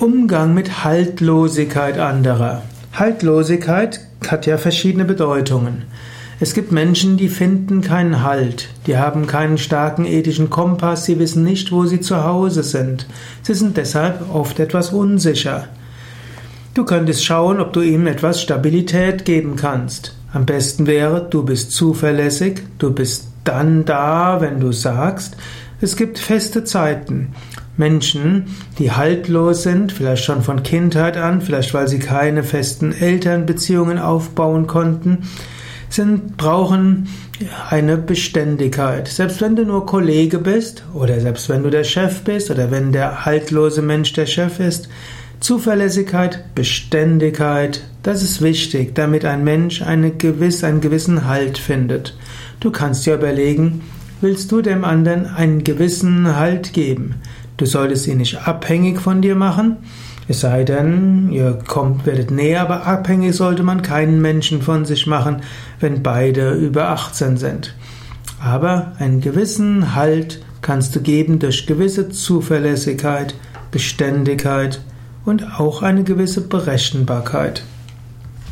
Umgang mit Haltlosigkeit anderer. Haltlosigkeit hat ja verschiedene Bedeutungen. Es gibt Menschen, die finden keinen Halt, die haben keinen starken ethischen Kompass, sie wissen nicht, wo sie zu Hause sind. Sie sind deshalb oft etwas unsicher. Du könntest schauen, ob du ihm etwas Stabilität geben kannst. Am besten wäre, du bist zuverlässig, du bist dann da, wenn du sagst, es gibt feste Zeiten. Menschen, die haltlos sind, vielleicht schon von Kindheit an, vielleicht weil sie keine festen Elternbeziehungen aufbauen konnten, sind, brauchen eine Beständigkeit. Selbst wenn du nur Kollege bist oder selbst wenn du der Chef bist oder wenn der haltlose Mensch der Chef ist, Zuverlässigkeit, Beständigkeit, das ist wichtig, damit ein Mensch eine gewiss, einen gewissen Halt findet. Du kannst dir überlegen, willst du dem anderen einen gewissen Halt geben? Du solltest ihn nicht abhängig von dir machen, es sei denn, ihr kommt, werdet näher, aber abhängig sollte man keinen Menschen von sich machen, wenn beide über 18 sind. Aber einen gewissen Halt kannst du geben durch gewisse Zuverlässigkeit, Beständigkeit und auch eine gewisse Berechenbarkeit.